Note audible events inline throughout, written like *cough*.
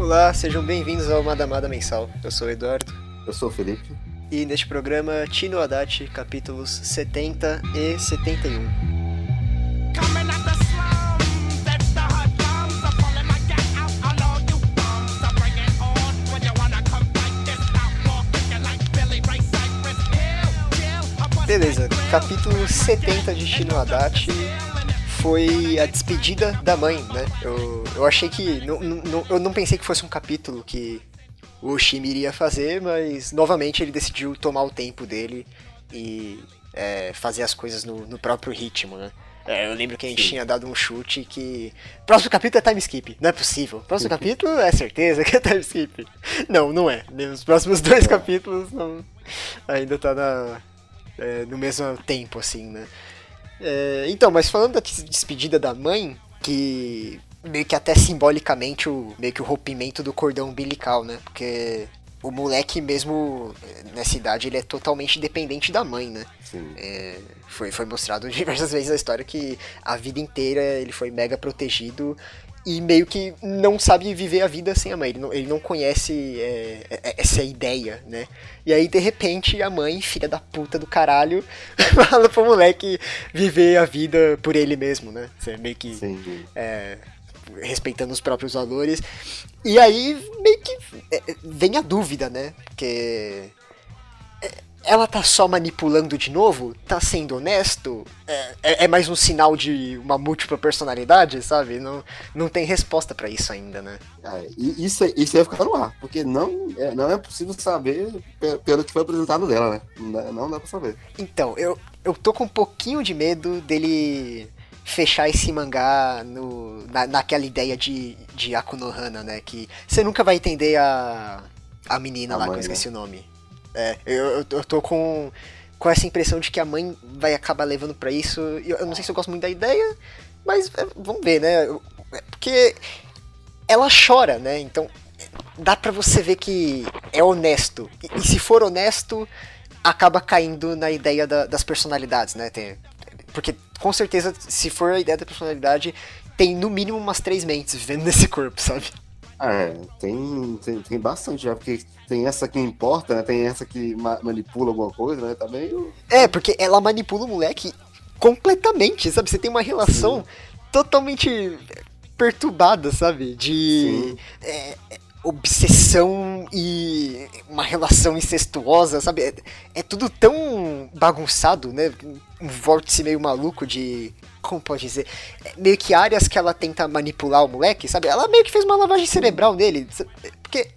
Olá, sejam bem-vindos ao Madamada Mensal. Eu sou o Eduardo. Eu sou o Felipe. E neste programa, Tino Haddad, capítulos 70 e 71. Coming at the slums, it's the hoodlums. I'm pulling my gat out on all you bums. I bring it on when you wanna come fight this outlaw. Kicking like Billy Ray Cyrus. Hill, chill, I'm busting Beleza, capítulo 70 de Tino Haddad foi a despedida da mãe, né? Eu, eu achei que. não- eu não pensei que fosse um capítulo que o Oshimi iria fazer, mas novamente ele decidiu tomar o tempo dele e é, fazer as coisas no, no próprio ritmo, né? É, eu lembro que a gente tinha dado um chute que. Próximo capítulo é time skip. Não é possível. Próximo *laughs* capítulo é certeza que é time skip. Não, não é. Os próximos dois capítulos não, ainda tá na, é, no mesmo tempo, assim, né? É, então, mas falando da des- despedida da mãe, que meio que até simbolicamente o meio que o rompimento do cordão umbilical, né? Porque o moleque mesmo eh, nessa idade ele é totalmente dependente da mãe, né? Sim. É, foi, foi mostrado diversas vezes na história que a vida inteira ele foi mega protegido e meio que não sabe viver a vida sem a mãe. Ele não, ele não conhece é, é, essa ideia, né? E aí, de repente, a mãe, filha da puta do caralho, *laughs* fala pro moleque viver a vida por ele mesmo, né? Você meio que é, respeitando os próprios valores. E aí meio que é, vem a dúvida, né? Porque é, ela tá só manipulando de novo? Tá sendo honesto? É, é- é mais um sinal de uma múltipla personalidade, sabe? Não, não tem resposta pra isso ainda, né? É, isso, isso ia ficar no ar, porque não é, não é possível saber pe- pelo que foi apresentado dela, né? Não dá, não dá pra saber. Então, eu, eu tô com um pouquinho de medo dele fechar esse mangá no, na, naquela ideia de, de Akunohana, né? Que você nunca vai entender a, a menina A lá, mãe, que eu esqueci né? o nome. É, eu, eu, tô com, com essa impressão de que a mãe vai acabar levando pra isso. Eu, eu não sei se eu gosto muito da ideia, mas é, vamos ver, né? É, Porque ela chora, né? Então dá pra você ver que é honesto. E, e se for honesto, acaba caindo na ideia da- das personalidades, né? Tem- porque com certeza, se for a ideia da personalidade, tem no mínimo umas três mentes vivendo *laughs* nesse corpo, sabe? Ah, É, tem, tem, tem bastante já, porque tem essa que importa, né? Tem essa que ma- manipula alguma coisa, né? Tá meio. É, porque ela manipula o moleque completamente, sabe? Você tem uma relação totalmente perturbada, sabe? De Sim. é, é, obsessão e uma relação incestuosa, sabe? É, é tudo tão bagunçado, né? Um vórtice meio maluco de. Como pode dizer? É, meio que áreas que ela tenta manipular o moleque, sabe? Ela meio que fez uma lavagem cerebral nele. Porque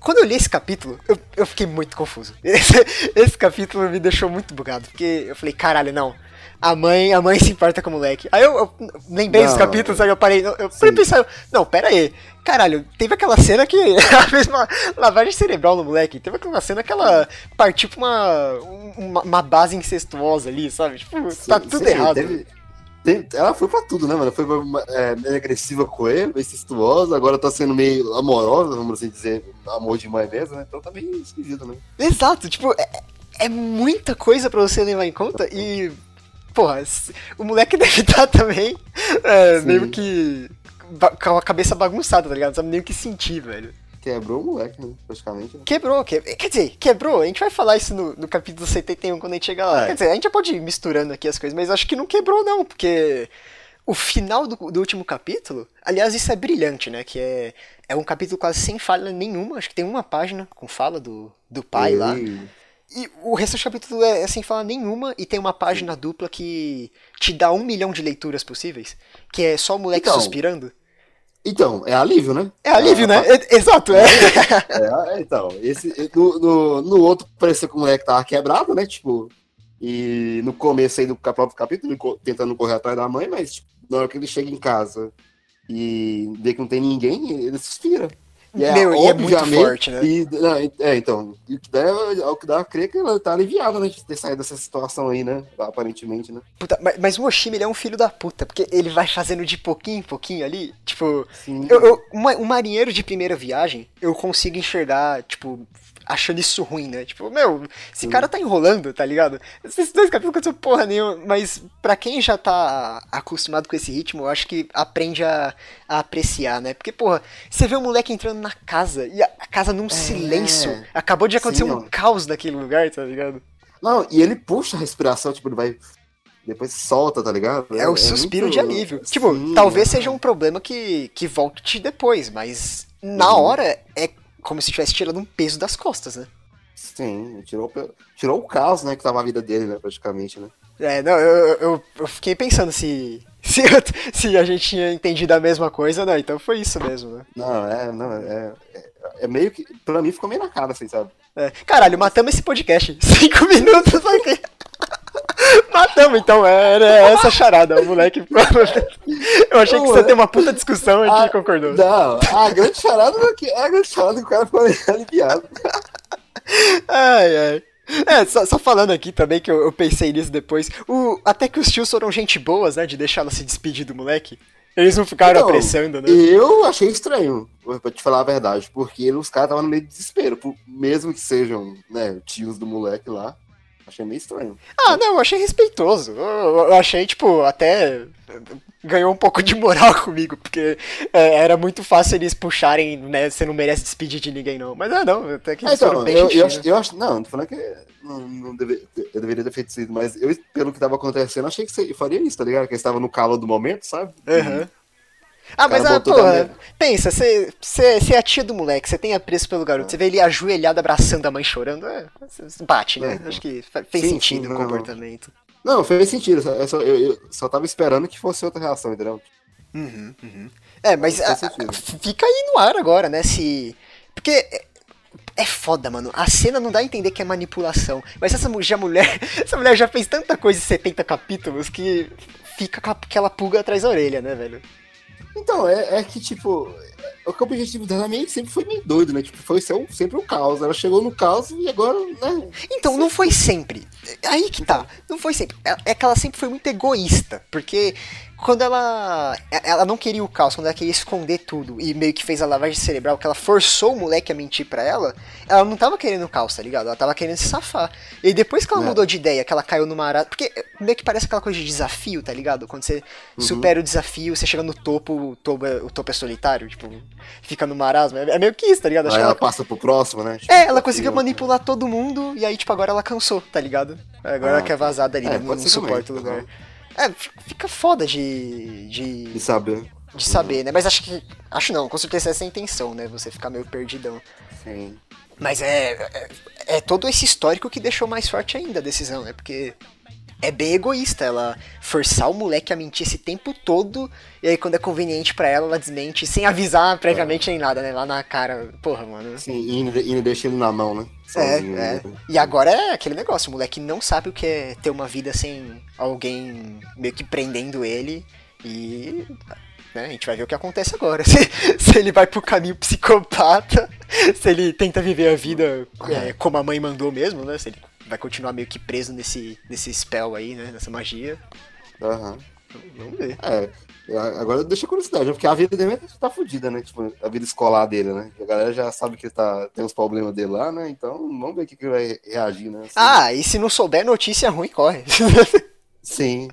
quando eu li esse capítulo, eu, eu fiquei muito confuso. Esse, *laughs* esse capítulo me deixou muito bugado. Porque eu falei, caralho, não. A mãe, a mãe *laughs* se importa com o moleque. Aí eu, eu lembrei desse Não. capítulo, sabe? Eu parei. Eu, parei pensar, não, pera aí. Caralho, teve aquela cena que *laughs* ela fez uma lavagem cerebral no moleque. Teve aquela cena que ela partiu pra uma, uma, uma base incestuosa ali, sabe? Tipo, tá Sim, tudo sim, errado. teve- tem- ela foi pra tudo, né, mano? Foi é, meio agressiva com ele, meio incestuosa, agora tá sendo meio amorosa, vamos assim dizer, amor de mãe mesmo, né? Então tá meio esquisito, né? Exato, tipo, é, é muita coisa pra você levar em conta e. Porra, o moleque *laughs* deve estar também é, meio que. com a cabeça bagunçada, tá ligado? Não sabe nem o que sentir, velho. Quebrou o moleque, né? Praticamente. né? Quebrou, que... quer dizer, quebrou. A gente vai falar isso no, no capítulo 71 quando a gente chegar lá. É. Quer dizer, a gente já pode ir misturando aqui as coisas, mas acho que não quebrou, não, porque o final do, do último capítulo, aliás, isso é brilhante, né? Que é, é um capítulo quase sem falha nenhuma. Acho que tem uma página com fala do, do pai lá. E- o resto do capítulo é, é sem falar nenhuma e tem uma página dupla que te dá um milhão de leituras possíveis, que é só o moleque Então. suspirando. Então, é alívio, né? É alívio, Ah, né? É- exato, é. É, então, esse, no, no, no outro parecia que o moleque tava quebrado, né? Tipo, e no começo aí do próprio capítulo, tentando correr atrás da mãe, mas tipo, na hora que ele chega em casa e vê que não tem ninguém, ele suspira. E é, Meu, e é muito forte, né? E, não, é, então, o que dá é o que dá a crer que ela tá aliviada, né? De ter saído dessa situação aí, né? Aparentemente, né? Puta, mas, mas o Oshimi ele é um filho da puta, porque ele vai fazendo de pouquinho em pouquinho ali. Tipo, Sim. eu, eu- um marinheiro de primeira viagem, eu consigo enxergar, tipo, achando isso ruim, né? Tipo, meu, esse cara tá enrolando, tá ligado? Esses dois capítulos aconteceu porra nenhuma, mas pra quem já tá acostumado com esse ritmo, eu acho que aprende a, a apreciar, né? Porque, porra, você vê o moleque entrando na casa e a, a casa num silêncio. Acabou de acontecer É. Sim, um ó. caos naquele lugar, tá ligado? Não, e ele puxa a respiração, tipo, ele vai. Depois solta, tá ligado? É o suspiro muito- de alívio. Tipo, Sim, talvez é. seja um problema que, que volte depois, mas na hora é como se tivesse tirando um peso das costas, né? Sim, tirou, tirou o caos, né? Que tava a vida dele, né? Praticamente, né? É, não, eu, eu, eu fiquei pensando se, *laughs* se, se a gente tinha entendido a mesma coisa, não, então foi isso mesmo, né? Não, é, não, é, é, é meio que. Pra mim ficou meio na cara, assim, sabe? É. Caralho, matamos esse podcast. *laughs* Cinco minutos *laughs* aqui. Matamos, então, era essa charada, o moleque. *laughs* Eu achei que você ia ter uma puta discussão e Ah, que concordou. Não, a grande charada é a grande charada que o cara ficou aliviado. Ai, ai. É, só, só falando aqui também que eu, eu pensei nisso depois. O, até que os tios foram gente boas, né? De deixar ela se despedir do moleque. Eles não ficaram Então, apressando, né? Eu achei estranho, pra te falar a verdade, porque os caras estavam no meio de desespero, mesmo que sejam, né, tios do moleque lá. Achei meio estranho. Ah, não, eu achei respeitoso. Eu, achei, tipo, até ganhou um pouco de moral *laughs* comigo, porque é, era muito fácil eles puxarem, né? Você não merece despedir de ninguém, não. Mas ah, não, até que Ah, eles foram então, bem eu, eu, acho, né? eu acho. Não, não tô falando que não, não deve- eu deveria ter feito isso, mas eu, pelo que tava acontecendo, achei que você faria isso, tá ligado? Que eles estavam no calor do momento, sabe? Aham. Ah, mas cara ah, porra, pensa, você é a tia do moleque, você tem apreço pelo garoto, você vê ele ajoelhado abraçando a mãe chorando, é, bate, né? Então. Acho que fez Sim, sentido sim, o comportamento. Não, fez sentido. Eu só, eu, eu só tava esperando que fosse outra reação, entendeu? Uhum, uhum. É, mas ah, fica aí no ar agora, né? Se. Porque é, é foda, mano. A cena não dá a entender que é manipulação. Mas essa já mulher. *laughs* Essa mulher já fez tanta coisa em 70 capítulos que fica com aquela pulga atrás da orelha, né, velho? Então, é, é que, tipo, o que o objetivo dela meio sempre foi meio doido, né? Tipo, foi um- sempre o caos. Ela chegou no caos e agora, né? Então, não foi sempre. Aí que tá. Não foi sempre. É é que ela sempre foi muito egoísta. Porque quando ela. é- Ela não queria o caos, quando ela queria esconder tudo e meio que fez a lavagem cerebral, que ela forçou o moleque a mentir pra ela, ela não tava querendo o caos, tá ligado? Ela tava querendo se safar. E depois que ela É. mudou de ideia, que ela caiu numa arada. Porque meio que parece aquela coisa de desafio, tá ligado? Quando você Uhum. supera o desafio, você chega no topo, o topo é, o topo é solitário, tipo, fica no marasmo. É é meio que isso, tá ligado? Acho Aí ela ela- passa pro próximo, né? Tipo, é, ela conseguiu manipular todo mundo e aí, tipo, agora ela cansou, tá ligado? Agora Ah, ela quer vazar dali, é, né? não ser suporta o lugar. É, fica foda de, de, De saber. de saber, né? Mas acho que. Acho não, com certeza essa é a intenção, né? Você ficar meio perdidão. Sim. Mas é, é. é todo esse histórico que deixou mais forte ainda a decisão, né? Porque. É bem egoísta ela forçar o moleque a mentir esse tempo todo, e aí quando é conveniente pra ela, ela desmente, sem avisar previamente nem nada, né? Lá na cara. Porra, mano. Sim, e e deixa ele na mão, né? É, é. né? E agora é aquele negócio, o moleque não sabe o que é ter uma vida sem alguém meio que prendendo ele. E né, a gente vai ver o que acontece agora. *laughs* Se, se ele vai pro caminho psicopata, *laughs* se ele tenta viver a vida é, como a mãe mandou mesmo, né? Se ele vai continuar meio que preso nesse, nesse spell aí, né? Nessa magia. Aham. Vamos ver. É, agora deixa curiosidade, porque a vida dele tá fodida, né? Tipo, a vida escolar dele, né? A galera já sabe que ele tá, tem uns problemas dele lá, né? Então vamos ver o que, que ele vai reagir, né? Assim, Ah, e se não souber notícia ruim, corre. *laughs* Sim.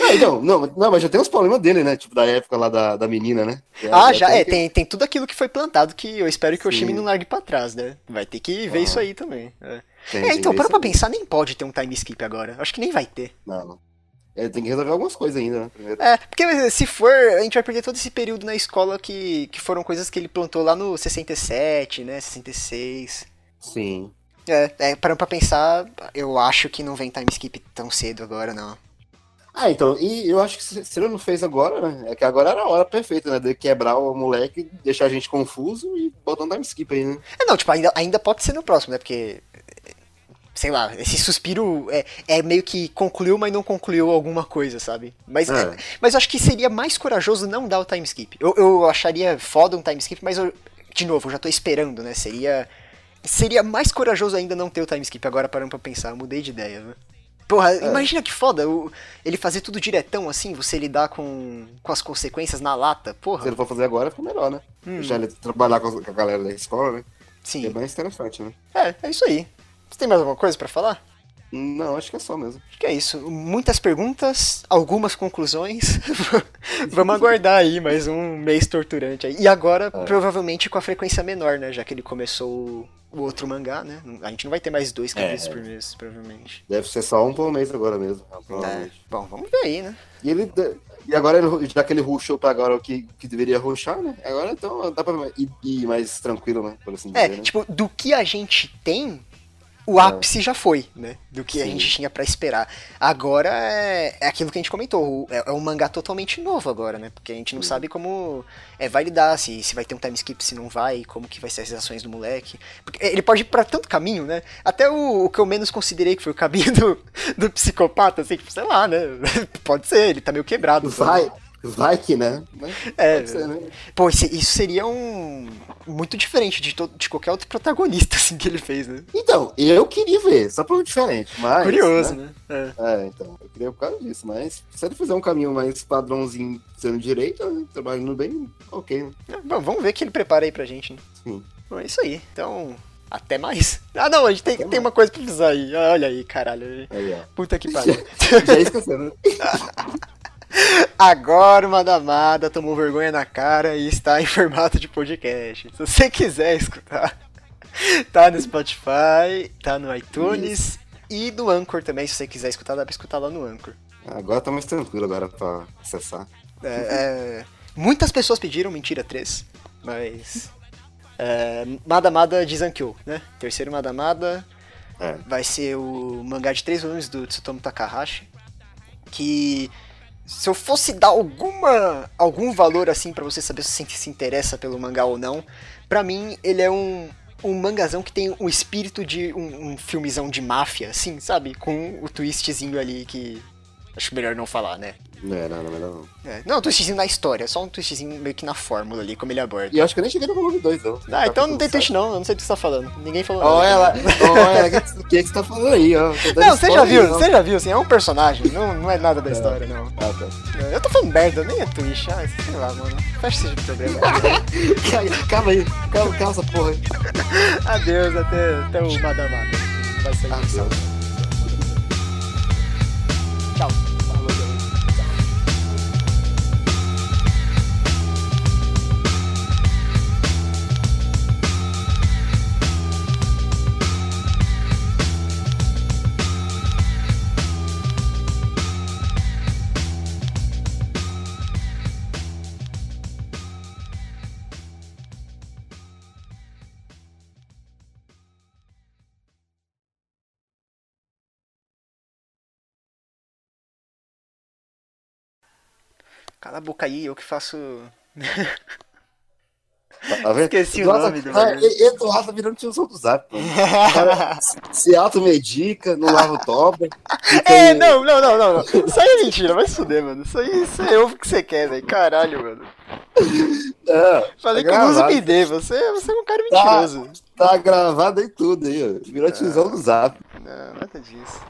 Ah, então, não, não, mas já tem uns problemas dele, né? Tipo, da época lá da, da menina, né? Ah, já, é, que- tem, tem tudo aquilo que foi plantado que eu espero que o Sim. time não largue pra trás, né? Vai ter que ver Ah. isso aí também. É, tem- É, tem então, para pra pensar, nem pode ter um time skip agora. Acho que nem vai ter. Não, não. Ele tem que resolver algumas coisas ainda, né? Primeiro. É, porque se for, a gente vai perder todo esse período na escola que, que foram coisas que ele plantou lá no 67, né? 66. Sim. É, é parando pra pensar, eu acho que não vem time skip tão cedo agora, não. Ah, então, e eu acho que se, ele não fez agora, né? É que agora era a hora perfeita, né? De quebrar o moleque, deixar a gente confuso e botar um time skip aí, né? É, não, tipo, ainda, ainda pode ser no próximo, né? Porque. Sei lá, esse suspiro é, é meio que concluiu, mas não concluiu alguma coisa, sabe? Mas, É. mas eu acho que seria mais corajoso não dar o time skip. Eu, eu acharia foda um time skip, mas eu, de novo, eu já tô esperando, né? Seria. Seria mais corajoso ainda não ter o time skip agora parando pra pensar. Eu mudei de ideia, né? Porra, imagina que foda o- ele fazer tudo diretão assim, você lidar com, com as consequências na lata, Se porra. ele for fazer agora, fica melhor, né? Hum. Deixar ele trabalhar com a galera da escola, né? Sim. É mais interessante, né? É, é isso aí. Você tem mais alguma coisa pra falar? Não, acho que é só mesmo. Acho que é isso. Muitas perguntas, algumas conclusões. *laughs* Vamos aguardar aí mais um mês torturante aí. E agora, provavelmente com a frequência menor, né? Já que ele começou o- outro mangá, né? A gente não vai ter mais dois capítulos É. por mês, provavelmente. Deve ser só um por mês agora mesmo. É. provavelmente. Bom, vamos ver aí, né? E ele. E agora, já que ele rushou pra agora o que, que deveria rushar, né? Agora então dá pra ir, ir mais tranquilo, né? Por assim É, dizer, né? tipo, do que a gente tem, o ápice já foi, né? Do que a Sim. gente tinha pra esperar. Agora é, é aquilo que a gente comentou, é, é um mangá totalmente novo agora, né? Porque a gente não sabe como é, vai lidar, se, se vai ter um time skip, se não vai, como que vai ser as ações do moleque. Porque ele pode ir pra tanto caminho, né? Até o, o que eu menos considerei que foi o caminho *laughs* do, do psicopata, assim, tipo, sei lá, né? *laughs* Pode ser, ele tá meio quebrado. Vai, vai que, né? É, ser, né? Pô, isso, seria um. Muito diferente de, to- de qualquer outro protagonista, assim, que ele fez, né? Então, eu queria ver, só pra um diferente, mas. Curioso, né? É. É, então, eu queria por causa disso, mas se ele fizer um caminho mais padrãozinho sendo direito, né, trabalhando bem, ok. né? É, Bom, vamos ver o que ele prepara aí pra gente, né? Sim. Bom, é isso aí. Então, até mais. Ah, não, a gente tem, Até tem mais. uma coisa pra avisar aí. Olha aí, caralho. Aí. Puta que *laughs* pariu. Já esqueceu, né? *laughs* Agora o Madamada tomou vergonha na cara e está em formato de podcast. Se você quiser escutar, *laughs* tá no Spotify, tá no iTunes e no Anchor também. Se você quiser escutar, dá pra escutar lá no Anchor. Agora tá mais tranquilo agora pra acessar. É, é, muitas pessoas pediram Mentira 3, mas. É, Madamada de Zankyo, né? Terceiro Madamada É. vai ser o mangá de três volumes do Tsutomu Takahashi. Que se eu fosse dar alguma algum valor assim pra você saber se você se interessa pelo mangá ou não, pra mim ele é um um mangazão que tem o espírito de um, um filmezão de máfia, assim, sabe? Com o twistzinho ali que acho melhor não falar, né? Não é, não, não, não. É, não, um twistzinho na história, só um twistzinho meio que na fórmula ali, como ele aborda. E eu acho que eu nem cheguei no volume 2, não. Ah, então não tem twist não, eu não sei do que você tá falando. Ninguém falou Ó, nada. ela, ó, ela, o que, você tá falando aí, ó? Não, você já viu, aí, você já viu, assim, é um personagem, não, não é nada da história, não. Ah, tá. Eu tô falando merda, nem é twist, ah, sei lá, mano. Fecha esse programa. *laughs* Calma, aí, calma, calma essa porra aí. Adeus, até, até o Madamada. Vai sair Ah, Cala a boca aí, eu que faço. Tá? Esqueci o nome do cara, e- Eduardo tá virando tiozão do zap, cara *laughs* se- automedica, não lava o toba. É, não, não, não, não. Isso aí é mentira, vai se fuder, mano. Isso aí, isso aí é o que você quer, velho. Caralho, mano. É, Falei tá que eu uso. PD, você, você é um cara Tá. mentiroso. Tá gravado aí tudo aí, ó. Virou tiozão do zap. Não, nada disso.